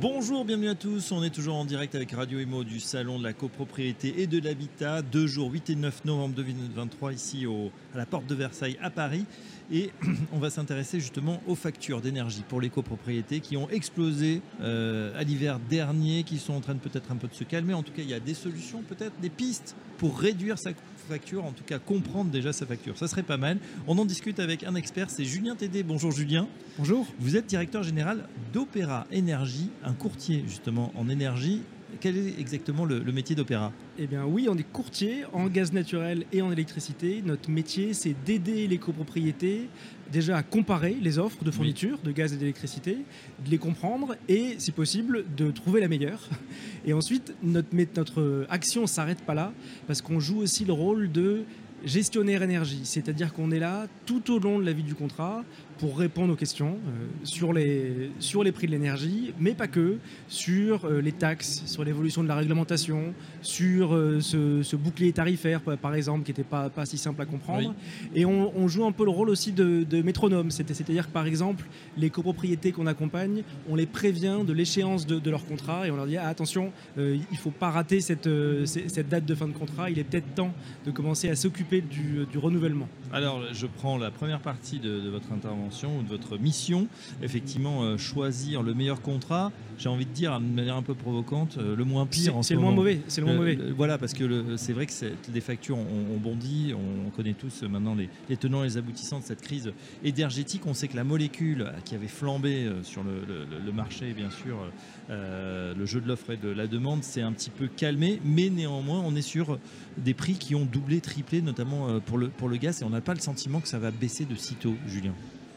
Bonjour, bienvenue à tous. On est toujours en direct avec Radio Imo du Salon de la copropriété et de l'habitat. Deux jours, 8 et 9 novembre 2023, ici au, à la porte de Versailles à Paris. Et on va s'intéresser justement aux factures d'énergie pour les copropriétés qui ont explosé euh, à l'hiver dernier, qui sont en train de peut-être un peu de se calmer. En tout cas, il y a des solutions, peut-être des pistes pour réduire sa facture, en tout cas comprendre déjà sa facture. Ça serait pas mal. On en discute avec un expert, c'est Julien Tédé. Bonjour Julien. Bonjour. Vous êtes directeur général d'Opéra Énergie, un courtier justement en énergie. Quel est exactement le, le métier d'Opéra? Eh bien oui, on est courtier en gaz naturel et en électricité. Notre métier, c'est d'aider les copropriétés déjà à comparer les offres de fourniture de gaz et d'électricité, de les comprendre et, si possible, de trouver la meilleure. Et ensuite, notre, notre action ne s'arrête pas là, parce qu'on joue aussi le rôle de gestionnaire énergie, c'est-à-dire qu'on est là tout au long de la vie du contrat pour répondre aux questions euh, sur, les, sur les prix de l'énergie, mais pas que, sur euh, les taxes, sur l'évolution de la réglementation, sur euh, ce, ce, bouclier tarifaire, par exemple, qui n'était pas, pas si simple à comprendre. Oui. Et on, on, joue un peu le rôle aussi de, de métronome, c'est-à-dire que, par exemple, les copropriétés qu'on accompagne, on les prévient de l'échéance de, de, leur contrat et on leur dit ah, attention, il ne faut pas rater cette, cette date de fin de contrat, il est peut-être temps de commencer à s'occuper du, du, renouvellement. Alors, je prends la première partie de, de votre intervention ou de votre mission, effectivement euh, choisir le meilleur contrat, j'ai envie de dire d'une manière un peu provocante, euh, le moins pire. C'est le moins mauvais. C'est le moins mauvais. Le, voilà, parce que c'est vrai que les factures ont, bondi. On connaît tous maintenant les, les, tenants et les aboutissants de cette crise énergétique. On sait que la molécule qui avait flambé euh, sur le, le, le marché, bien sûr, euh, le jeu de l'offre et de la demande s'est un petit peu calmé, mais néanmoins, on est sur des prix qui ont doublé, triplé, notamment pour le, pour le gaz, et on n'a pas le sentiment que ça va baisser de sitôt, Julien?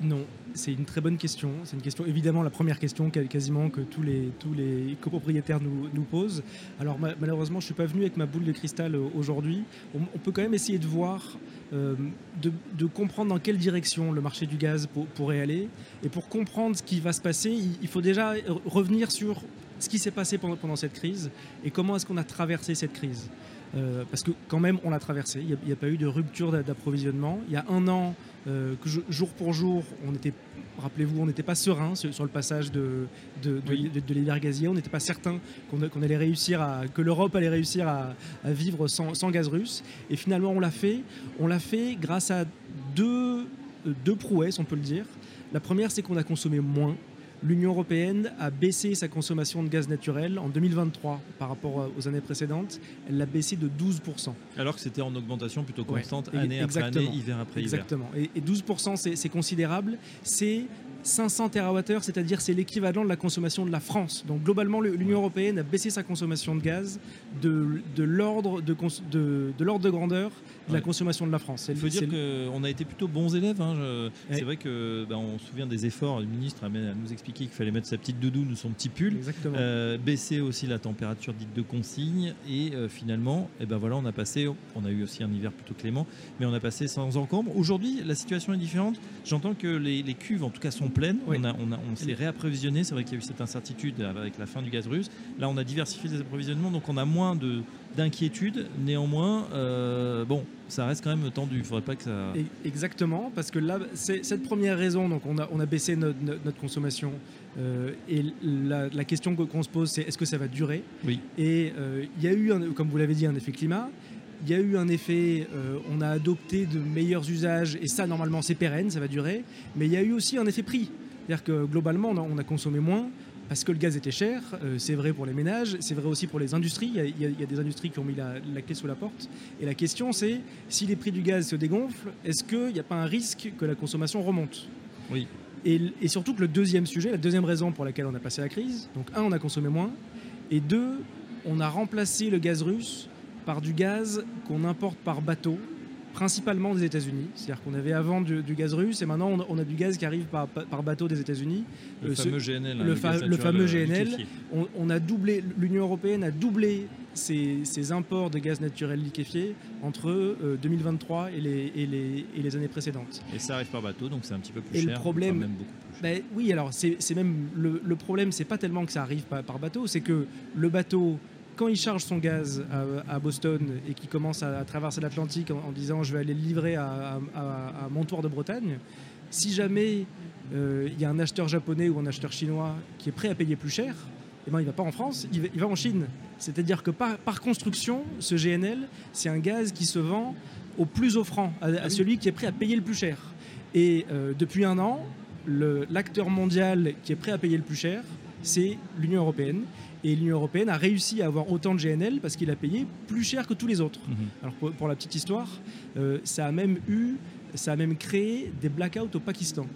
Non, c'est une très bonne question. C'est une question, évidemment, la première question quasiment que tous les, copropriétaires nous, posent. Alors, ma, malheureusement, je ne suis pas venu avec ma boule de cristal aujourd'hui. On, peut quand même essayer de voir, euh, de, comprendre dans quelle direction le marché du gaz pour, pourrait aller. Et pour comprendre ce qui va se passer, il, faut déjà revenir sur ce qui s'est passé pendant cette crise et comment est-ce qu'on a traversé cette crise. Euh, parce que quand même on l'a traversé, il n'y a, a, pas eu de rupture d'approvisionnement. Il y a un an, euh, que je, jour pour jour, on était, rappelez-vous, on n'était pas serein sur, sur, le passage de, de, oui. de, de l'hiver gazier, on n'était pas certain qu'on qu allait réussir à, que l'Europe allait réussir à, à vivre sans, sans, gaz russe. Et finalement on l'a fait, on l'a fait grâce à deux, deux prouesses, on peut le dire. La première, c'est qu'on a consommé moins l'Union européenne a baissé sa consommation de gaz naturel en 2023 par rapport aux années précédentes. Elle l'a baissé de 12%. Alors que c'était en augmentation plutôt constante ouais, année après année, hiver après exactement. hiver. Exactement. Et, et 12%, c'est considérable. C'est 500 TWh, c'est-à-dire c'est l'équivalent de la consommation de la France. Donc globalement, l'Union européenne a baissé sa consommation de gaz de, de l'ordre de, de, de, de grandeur de ouais. la consommation de la France. Il faut dire qu'on a été plutôt bons élèves. Hein. Ouais. C'est vrai que bah, on se souvient des efforts. Le ministre a nous expliqué qu'il fallait mettre sa petite doudoune ou son petit pull, euh, baisser aussi la température dite de consigne, et euh, finalement, et eh ben voilà, on a passé. On a eu aussi un hiver plutôt clément, mais on a passé sans encombre. Aujourd'hui, la situation est différente. J'entends que les, les, cuves, en tout cas, sont pleines. Oui. On, a, on, a, on s'est réapprovisionné. C'est vrai qu'il y a eu cette incertitude avec la fin du gaz russe. Là, on a diversifié les approvisionnements, donc on a moins de d'inquiétude. Néanmoins, euh, bon, ça reste quand même tendu. Il faudrait pas que ça. Exactement, parce que là, c'est cette première raison. Donc, on a, on a baissé notre, notre consommation. Euh, et la, la question qu'on se pose, c'est est-ce que ça va durer? Oui. Et euh, il y a eu, un, comme vous l'avez dit, un effet climat. Il y a eu un effet, euh, on a adopté de meilleurs usages, et ça, normalement, c'est pérenne, ça va durer. Mais il y a eu aussi un effet prix. C'est-à-dire que globalement, on a, on a consommé moins parce que le gaz était cher, euh, c'est vrai pour les ménages, c'est vrai aussi pour les industries, il y, a, y y, des industries qui ont mis la, la, clé sous la porte. Et la question c'est, si les prix du gaz se dégonflent, est-ce qu'il n'y a pas un risque que la consommation remonte? Oui. Et, et, surtout que le deuxième sujet, la deuxième raison pour laquelle on a passé la crise, donc un, on a consommé moins, et deux, on a remplacé le gaz russe par du gaz qu'on importe par bateau principalement des États-Unis. C'est-à-dire qu'on avait avant du, gaz russe et maintenant on, a du gaz qui arrive par, bateau des États-Unis. Le, fameux GNL. Hein, le, fameux GNL. On, a doublé, l'Union européenne a doublé ses, imports de gaz naturel liquéfié entre 2023 euh, et les, et, les, années précédentes. Et ça arrive par bateau, donc c'est un petit peu plus cher. Et le problème, même beaucoup plus ben oui, alors c'est même le, le problème, c'est pas tellement que ça arrive par, par bateau, c'est que le bateau quand il charge son gaz à, Boston et qu'il commence à, traverser l'Atlantique en, disant je vais aller le livrer à, à Montoir de Bretagne, si jamais euh, il y a un acheteur japonais ou un acheteur chinois qui est prêt à payer plus cher, eh ben, il ne va pas en France, il va, en Chine. C'est-à-dire que par, construction, ce GNL, c'est un gaz qui se vend au plus offrant, à, ah celui qui est prêt à payer le plus cher. Et euh, depuis un an, l'acteur mondial qui est prêt à payer le plus cher, c'est l'Union européenne. Et l'Union européenne a réussi à avoir autant de GNL parce qu'il a payé plus cher que tous les autres. Mhm. Alors pour, la petite histoire, euh, ça a même eu, ça a même créé des blackouts au Pakistan.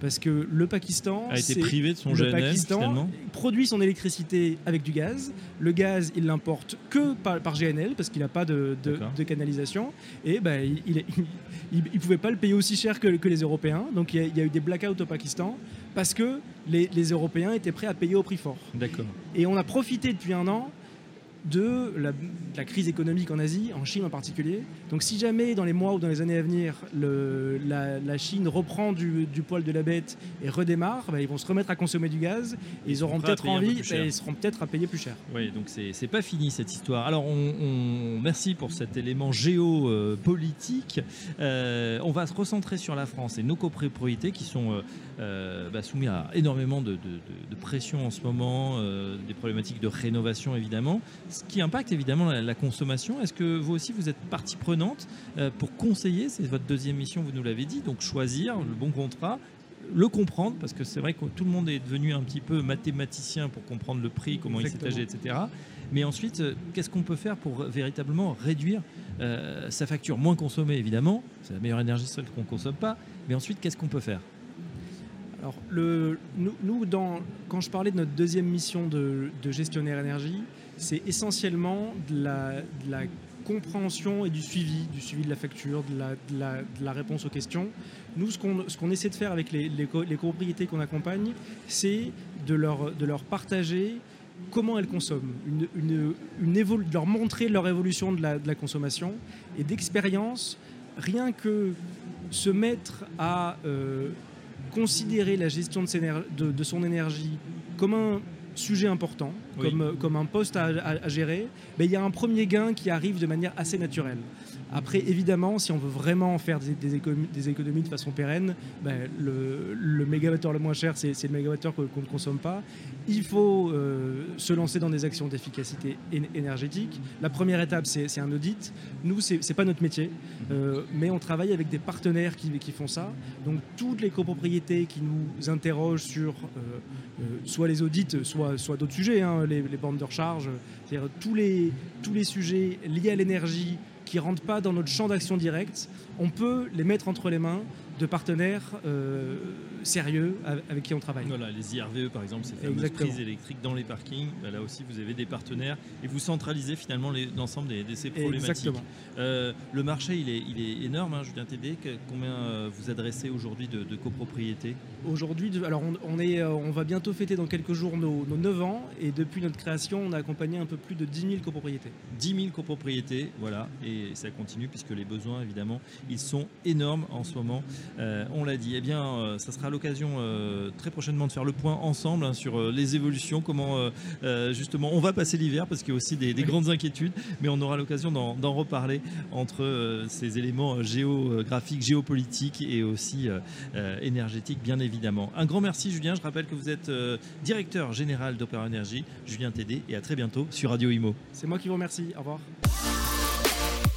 Parce que le Pakistan a été privé de son le Pakistan produit son électricité avec du gaz. Le gaz, il l'importe que par, GNL parce qu'il n'a pas de, canalisation. Et ben, il ne pouvait pas le payer aussi cher que, les Européens. Donc il y, a, eu des blackouts au Pakistan parce que les, les Européens étaient prêts à payer au prix fort. D'accord. Et on a profité depuis un an de la, crise économique en Asie, en Chine en particulier. Donc si jamais dans les mois ou dans les années à venir, la, Chine reprend du, poil de la bête et redémarre, bah, ils vont se remettre à consommer du gaz et ils auront peut-être envie et ils seront peut-être à payer plus cher. Oui, donc c'est pas fini cette histoire. Alors on, merci pour cet élément géopolitique. Euh, on va se recentrer sur la France et nos copropriétés qui sont euh, euh, bah, soumis à énormément de, pression en ce moment, des problématiques de rénovation évidemment ce qui impacte évidemment la, consommation. Est-ce que vous aussi, vous êtes partie prenante euh, pour conseiller C'est votre deuxième mission, vous nous l'avez dit, donc choisir le bon contrat le comprendre, parce que c'est vrai que tout le monde est devenu un petit peu mathématicien pour comprendre le prix, comment il s'est âgé, etc. Mais ensuite, euh, qu'est-ce qu'on peut faire pour véritablement réduire euh, sa facture? Moins consommer, évidemment, c'est la meilleure énergie seule qu'on ne consomme pas, mais ensuite, qu'est-ce qu'on peut faire? Alors, nous, quand je parlais de notre deuxième mission de, gestionnaire énergie, c'est essentiellement de la, compréhension et du suivi, du suivi de la facture, de la, réponse aux questions. Nous, ce qu'on essaie de faire avec les, les, qu'on accompagne, c'est de leur, partager comment elles consomment, de leur montrer leur évolution de la, consommation et d'expérience, rien que se mettre à euh, considérer la gestion de, son énergie comme un sujet important, comme, comme un poste à, gérer, mais il y a un premier gain qui arrive de manière assez naturelle. Après, évidemment, si on veut vraiment faire des, économies, de façon pérenne, ben, le, le mégawattheure le moins cher, c'est le mégawattheure qu'on ne consomme pas. Il faut euh, se lancer dans des actions d'efficacité énergétique. La première étape, c'est un audit. Nous, ce n'est pas notre métier, euh, mais on travaille avec des partenaires qui, qui, font ça. Donc, toutes les copropriétés qui nous interrogent sur euh, soit les audits, soit, soit d'autres sujets, hein, les, bandes de recharge, tous les, tous les sujets liés à l'énergie, qui ne rentrent pas dans notre champ d'action direct, on peut les mettre entre les mains de partenaires euh, sérieux avec qui on travaille. Voilà, les IRVE par exemple, ces fameuses prises électriques dans les parkings, bah, là aussi vous avez des partenaires et vous centralisez finalement l'ensemble des, de ces problématiques. Exactement. Euh, le marché il est, il est énorme, hein, Julien Tédé, combien euh, vous adressez aujourd'hui de, de copropriétés? Aujourd'hui, alors on, est, on va bientôt fêter dans quelques jours nos, nos, 9 ans et depuis notre création on a accompagné un peu plus de 10 000 copropriétés. 10 000 copropriétés, voilà, et ça continue puisque les besoins évidemment ils sont énormes en ce moment. Euh, on l'a dit. Eh bien, euh, ça sera l'occasion euh, très prochainement de faire le point ensemble hein, sur les évolutions, comment justement on va passer l'hiver parce qu'il y a aussi des, grandes inquiétudes, mais on aura l'occasion d'en reparler entre ces éléments géographiques, géopolitiques et aussi énergétiques, bien évidemment. Un grand merci, Julien. Je rappelle que vous êtes directeur général d'Opéra Énergie, Julien Tédé, et à très bientôt sur Radio Imo. C'est moi qui vous remercie. Au revoir.